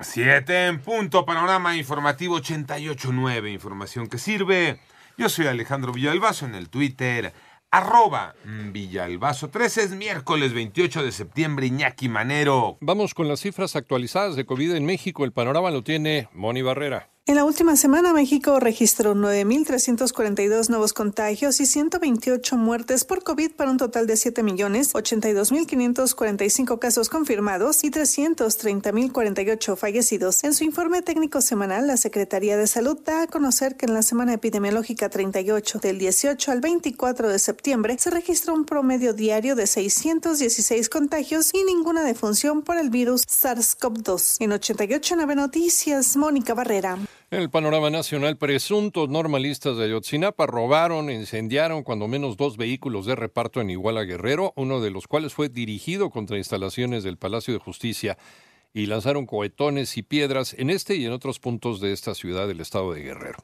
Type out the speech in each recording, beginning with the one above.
Siete en punto, panorama informativo 88.9, información que sirve. Yo soy Alejandro Villalbazo en el Twitter, arroba Villalbazo 13, es miércoles 28 de septiembre, Iñaki Manero. Vamos con las cifras actualizadas de COVID en México, el panorama lo tiene Moni Barrera. En la última semana, México registró 9.342 nuevos contagios y 128 muertes por COVID para un total de 7.082.545 casos confirmados y 330.048 fallecidos. En su informe técnico semanal, la Secretaría de Salud da a conocer que en la semana epidemiológica 38 del 18 al 24 de septiembre se registró un promedio diario de 616 contagios y ninguna defunción por el virus SARS-CoV-2. En 88.9 Noticias, Mónica Barrera. En el panorama nacional, presuntos normalistas de Ayotzinapa robaron incendiaron cuando menos dos vehículos de reparto en Iguala Guerrero, uno de los cuales fue dirigido contra instalaciones del Palacio de Justicia y lanzaron cohetones y piedras en este y en otros puntos de esta ciudad del estado de Guerrero.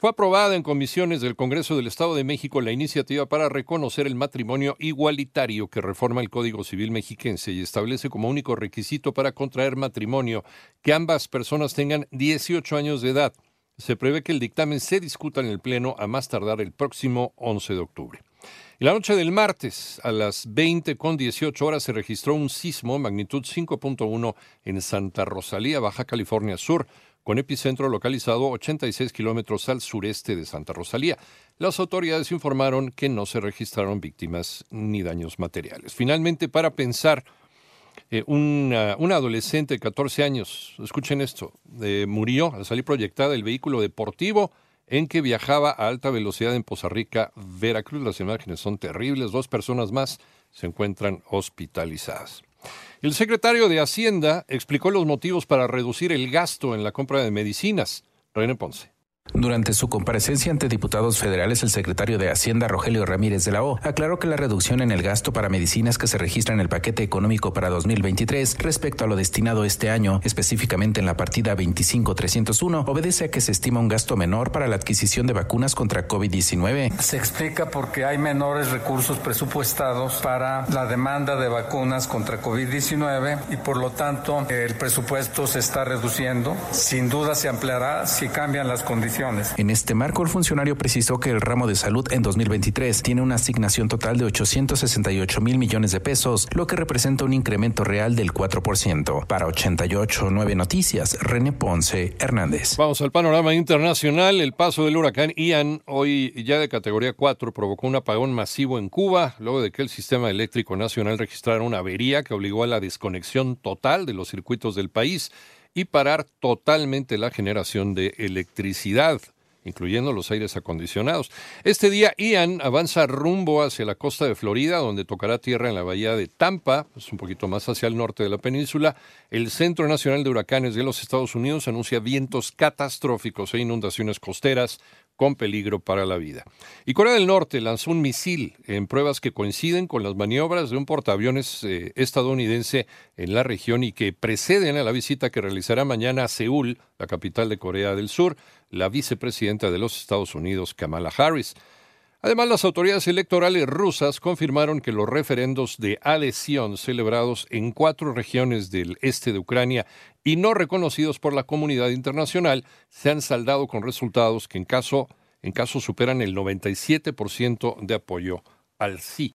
Fue aprobada en comisiones del Congreso del Estado de México la iniciativa para reconocer el matrimonio igualitario que reforma el Código Civil mexiquense y establece como único requisito para contraer matrimonio que ambas personas tengan 18 años de edad. Se prevé que el dictamen se discuta en el Pleno a más tardar el próximo 11 de octubre. En la noche del martes, a las 20 con 18 horas, se registró un sismo magnitud 5.1 en Santa Rosalía, Baja California Sur con epicentro localizado 86 kilómetros al sureste de Santa Rosalía. Las autoridades informaron que no se registraron víctimas ni daños materiales. Finalmente, para pensar, eh, una, adolescente de 14 años, escuchen esto, eh, murió al salir proyectada el vehículo deportivo en que viajaba a alta velocidad en Poza Rica, Veracruz. Las imágenes son terribles. Dos personas más se encuentran hospitalizadas. El secretario de Hacienda explicó los motivos para reducir el gasto en la compra de medicinas. René Ponce. Durante su comparecencia ante diputados federales, el secretario de Hacienda, Rogelio Ramírez de la O, aclaró que la reducción en el gasto para medicinas que se registra en el paquete económico para 2023 respecto a lo destinado este año, específicamente en la partida 25301, obedece a que se estima un gasto menor para la adquisición de vacunas contra COVID-19. Se explica porque hay menores recursos presupuestados para la demanda de vacunas contra COVID-19 y por lo tanto el presupuesto se está reduciendo. Sin duda se ampliará si cambian las condiciones en este marco, el funcionario precisó que el ramo de salud en 2023 tiene una asignación total de 868 mil millones de pesos, lo que representa un incremento real del 4%. Para 88.9 Noticias, René Ponce Hernández. Vamos al panorama internacional. El paso del huracán Ian, hoy ya de categoría 4, provocó un apagón masivo en Cuba, luego de que el sistema eléctrico nacional registrara una avería que obligó a la desconexión total de los circuitos del país y parar totalmente la generación de electricidad incluyendo los aires acondicionados. Este día Ian avanza rumbo hacia la costa de Florida, donde tocará tierra en la bahía de Tampa, es un poquito más hacia el norte de la península. El Centro Nacional de Huracanes de los Estados Unidos anuncia vientos catastróficos e inundaciones costeras con peligro para la vida. Y Corea del Norte lanzó un misil en pruebas que coinciden con las maniobras de un portaaviones eh, estadounidense en la región y que preceden a la visita que realizará mañana a Seúl, la capital de Corea del Sur, la vicepresidenta de los Estados Unidos, Kamala Harris. Además, las autoridades electorales rusas confirmaron que los referendos de adhesión celebrados en cuatro regiones del este de Ucrania y no reconocidos por la comunidad internacional se han saldado con resultados que en caso, en caso superan el 97% de apoyo al sí.